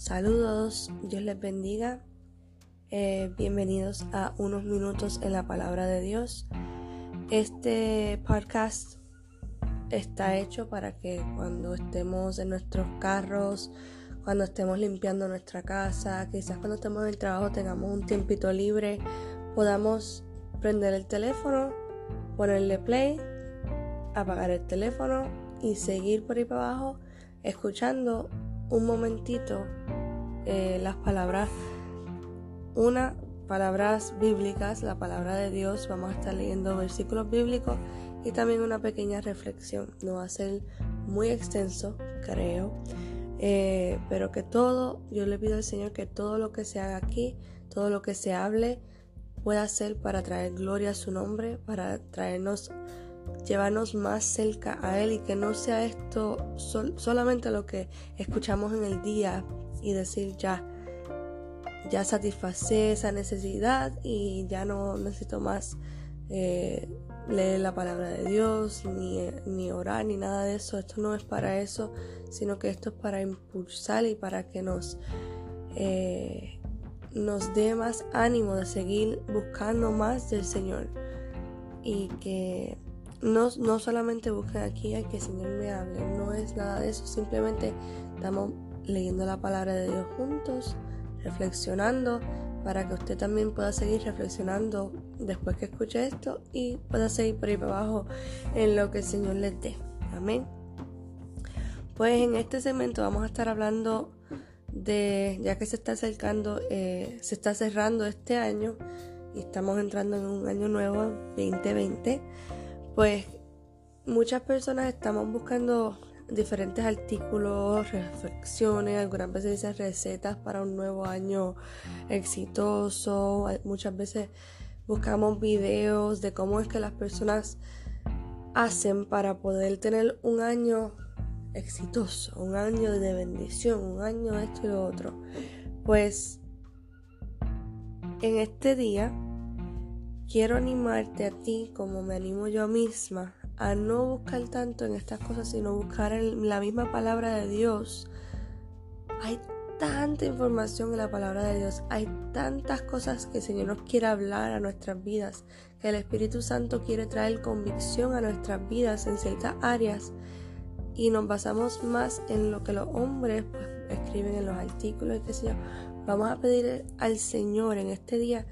Saludos, Dios les bendiga. Eh, bienvenidos a unos minutos en la palabra de Dios. Este podcast está hecho para que cuando estemos en nuestros carros, cuando estemos limpiando nuestra casa, quizás cuando estemos en el trabajo tengamos un tiempito libre, podamos prender el teléfono, ponerle play, apagar el teléfono y seguir por ahí para abajo escuchando un momentito eh, las palabras, una, palabras bíblicas, la palabra de Dios, vamos a estar leyendo versículos bíblicos y también una pequeña reflexión. No va a ser muy extenso, creo, eh, pero que todo, yo le pido al Señor que todo lo que se haga aquí, todo lo que se hable, pueda ser para traer gloria a su nombre, para traernos llevarnos más cerca a Él y que no sea esto solamente lo que escuchamos en el día y decir ya, ya satisfacé esa necesidad y ya no necesito más eh, leer la palabra de Dios, ni, ni, orar, ni nada de eso. Esto no es para eso, sino que esto es para impulsar y para que nos, eh, nos dé más ánimo de seguir buscando más del Señor. Y que no, no solamente busquen aquí a que el Señor me hable, no es nada de eso, simplemente estamos leyendo la palabra de Dios juntos, reflexionando, para que usted también pueda seguir reflexionando después que escuche esto y pueda seguir por ahí para abajo en lo que el Señor les dé. Amén. Pues en este segmento vamos a estar hablando de, ya que se está acercando, eh, se está cerrando este año y estamos entrando en un año nuevo, 2020 pues muchas personas estamos buscando diferentes artículos, reflexiones, algunas veces dicen recetas para un nuevo año exitoso, muchas veces buscamos videos de cómo es que las personas hacen para poder tener un año exitoso, un año de bendición, un año esto y lo otro. Pues en este día quiero animarte a ti, como me animo yo misma, a no buscar tanto en estas cosas, sino buscar en la misma palabra de Dios. Hay tanta información en la palabra de Dios, hay tantas cosas que el Señor nos quiere hablar a nuestras vidas, que el Espíritu Santo quiere traer convicción a nuestras vidas en ciertas áreas y nos basamos más en lo que los hombres pues, escriben en los artículos y qué. Vamos a pedir al Señor en este día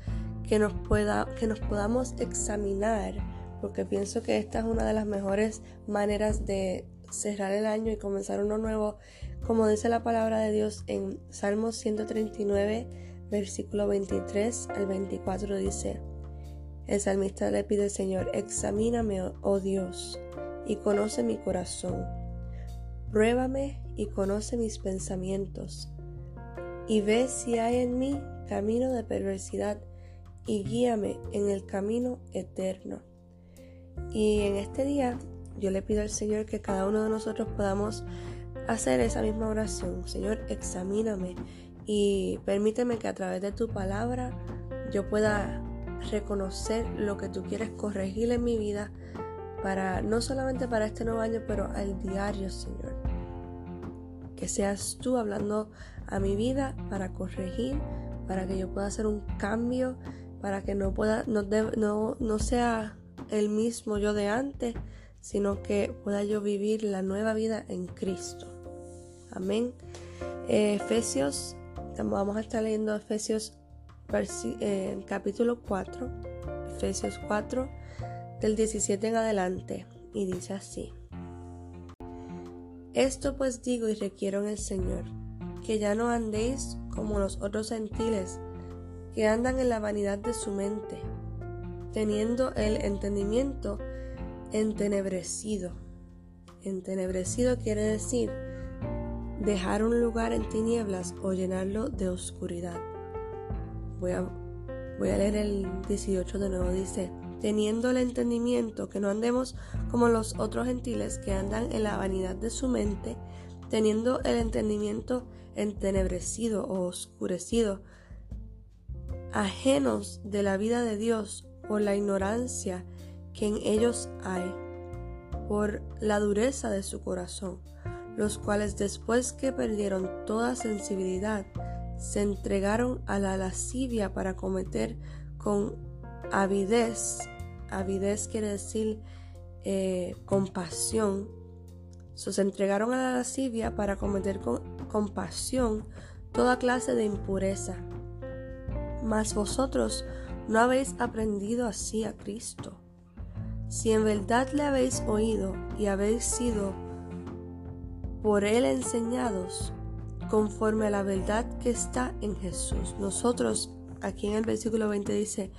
que nos, pueda, que nos podamos examinar, porque pienso que esta es una de las mejores maneras de cerrar el año y comenzar uno nuevo, como dice la palabra de Dios en Salmos 139, versículo 23 al 24 dice, el salmista le pide, Señor, examíname, oh Dios, y conoce mi corazón. Pruébame y conoce mis pensamientos, y ve si hay en mí camino de perversidad y guíame en el camino eterno. Y en este día yo le pido al Señor que cada uno de nosotros podamos hacer esa misma oración. Señor, examíname y permíteme que a través de tu palabra yo pueda reconocer lo que tú quieres corregir en mi vida para no solamente para este nuevo año, pero al diario, Señor. Que seas tú hablando a mi vida para corregir, para que yo pueda hacer un cambio para que no pueda, no, no, sea el mismo yo de antes, sino que pueda yo vivir la nueva vida en Cristo. Amén. Efesios, vamos a estar leyendo Efesios eh, capítulo 4, Efesios 4, del 17 en adelante, y dice así. Esto pues digo y requiero en el Señor, que ya no andéis como los otros gentiles, que andan en la vanidad de su mente, teniendo el entendimiento entenebrecido. Entenebrecido quiere decir dejar un lugar en tinieblas o llenarlo de oscuridad. Voy a, leer el 18 de nuevo. Dice, teniendo el entendimiento, que no andemos como los otros gentiles que andan en la vanidad de su mente, teniendo el entendimiento entenebrecido o oscurecido, ajenos de la vida de Dios por la ignorancia que en ellos hay, por la dureza de su corazón, los cuales después que perdieron toda sensibilidad, se entregaron a la lascivia para cometer con avidez, avidez quiere decir eh, compasión, se entregaron a la lascivia para cometer con compasión toda clase de impureza. Mas vosotros no habéis aprendido así a Cristo. Si en verdad le habéis oído y habéis sido por él enseñados, conforme a la verdad que está en Jesús. Nosotros, aquí en el versículo 20 dice,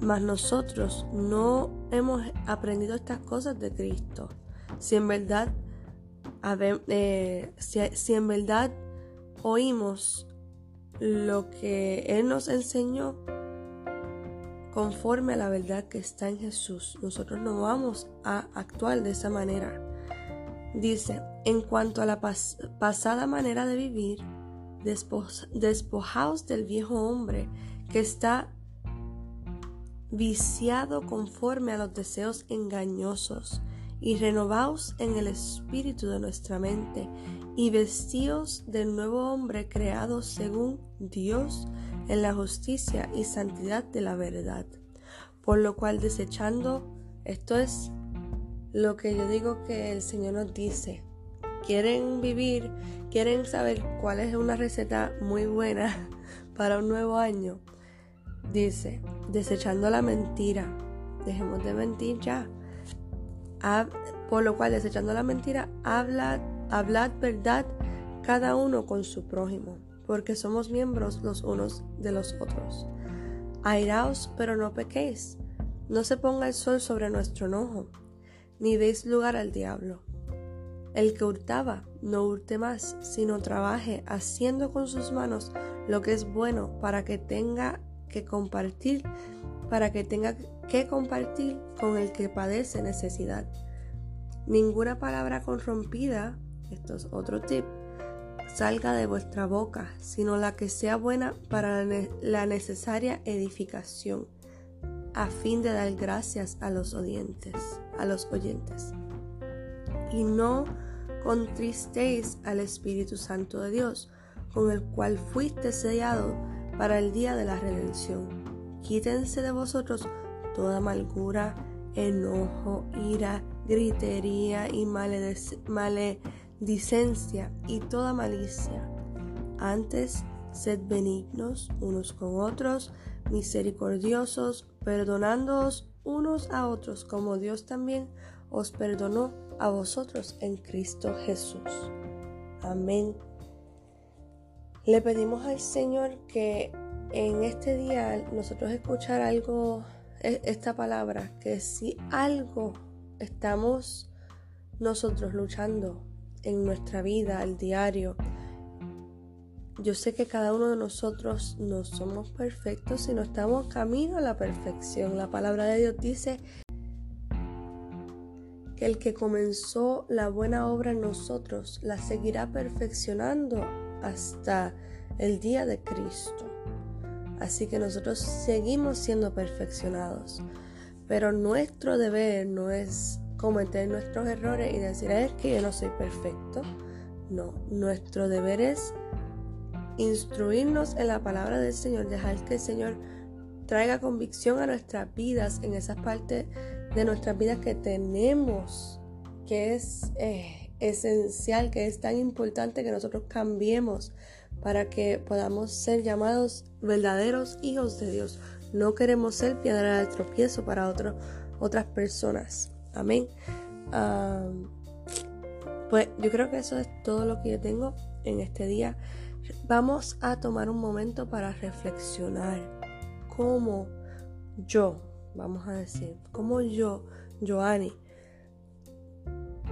mas nosotros no hemos aprendido estas cosas de Cristo. Si en verdad, eh, si en verdad oímos lo que Él nos enseñó conforme a la verdad que está en Jesús, nosotros no vamos a actuar de esa manera. Dice, en cuanto a la pasada manera de vivir, despojaos del viejo hombre que está viciado conforme a los deseos engañosos, y renovaos en el espíritu de nuestra mente, y vestíos del nuevo hombre creado según Dios en la justicia y santidad de la verdad. Por lo cual desechando, esto es lo que yo digo que el Señor nos dice. Quieren vivir, quieren saber cuál es una receta muy buena para un nuevo año. Dice, desechando la mentira. Dejemos de mentir ya. por lo cual, desechando la mentira, hablad, hablad verdad cada uno con su prójimo, porque somos miembros los unos de los otros. Airaos, pero no pequéis. No se ponga el sol sobre nuestro enojo ni deis lugar al diablo. El que hurtaba, no hurte más, sino trabaje haciendo con sus manos lo que es bueno para que tenga que compartir, para que tenga que compartir con el que padece necesidad. Ninguna palabra corrompida, esto es otro tip, salga de vuestra boca, sino la que sea buena para la necesaria edificación a fin de dar gracias a los oyentes, a los oyentes. Y no contristéis al Espíritu Santo de Dios, con el cual fuiste sellado para el día de la redención. Quítense de vosotros toda amargura, enojo, ira, gritería y maledicencia y toda malicia. Antes, sed benignos unos con otros, misericordiosos, perdonándoos unos a otros como Dios también os perdonó a vosotros en Cristo Jesús. Amén. Le pedimos al Señor que en este día nosotros escuchar algo, e, esta palabra, que si algo estamos nosotros luchando en nuestra vida al diario, yo sé que cada uno de nosotros no somos perfectos, sino estamos camino a la perfección. La palabra de Dios dice que el que comenzó la buena obra en nosotros la seguirá perfeccionando hasta el día de Cristo. Así que nosotros seguimos siendo perfeccionados. Pero nuestro deber no es cometer nuestros errores y decir, es que yo no soy perfecto. No, nuestro deber es instruirnos en la palabra del Señor, dejar que el Señor traiga convicción a nuestras vidas, en esas partes de nuestras vidas que tenemos, que es eh, esencial, que es tan importante que nosotros cambiemos para que podamos ser llamados verdaderos hijos de Dios. No queremos ser piedra de tropiezo para otras personas. Amén. pues yo creo que eso es todo lo que yo tengo en este día. Vamos a tomar un momento para reflexionar cómo yo, vamos a decir, cómo yo, Joanny,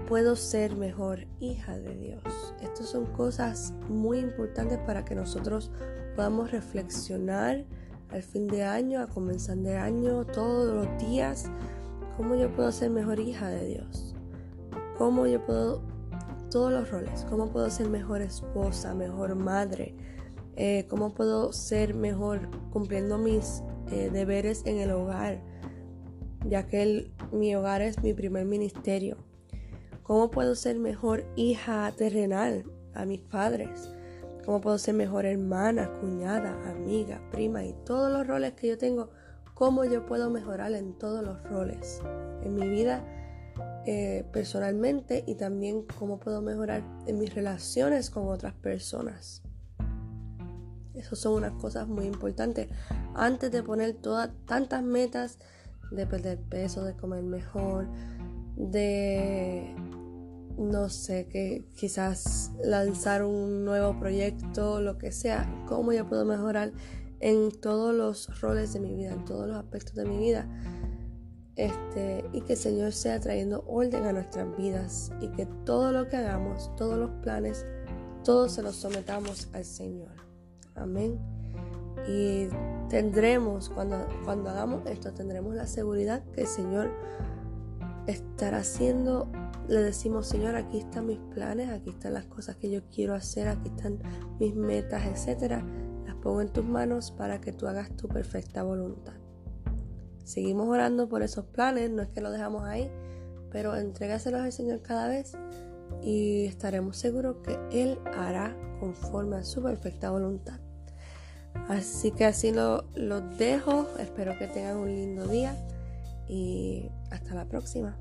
puedo ser mejor hija de Dios. Estas son cosas muy importantes para que nosotros podamos reflexionar al fin de año, a comenzar de año, todos los días, cómo yo puedo ser mejor hija de Dios. Cómo yo puedo todos los roles, cómo puedo ser mejor esposa, mejor madre, eh, cómo puedo ser mejor cumpliendo mis eh, deberes en el hogar, ya que mi hogar es mi primer ministerio, ¿Cómo puedo ser mejor hija terrenal a mis padres? ¿Cómo puedo ser mejor hermana, cuñada, amiga, prima y todos los roles que yo tengo? ¿Cómo yo puedo mejorar en todos los roles en mi vida eh, personalmente y también cómo puedo mejorar en mis relaciones con otras personas? Esas son unas cosas muy importantes. Antes de poner todas tantas metas de perder peso, de comer mejor, de no sé, que quizás lanzar un nuevo proyecto, lo que sea, cómo yo puedo mejorar en todos los roles de mi vida, en todos los aspectos de mi vida. Este, y que el Señor sea trayendo orden a nuestras vidas y que todo lo que hagamos, todos los planes, todos se los sometamos al Señor. Amén. Y tendremos, cuando, cuando hagamos esto, tendremos la seguridad que el Señor estará haciendo le decimos, Señor, aquí están mis planes, aquí están las cosas que yo quiero hacer, aquí están mis metas, etcétera. Pongo en tus manos para que tú hagas tu perfecta voluntad. Seguimos orando por esos planes, no es que lo dejamos ahí, pero entrégaselos al Señor cada vez y estaremos seguros que Él hará conforme a su perfecta voluntad. Así que así lo, lo dejo, espero que tengan un lindo día y hasta la próxima.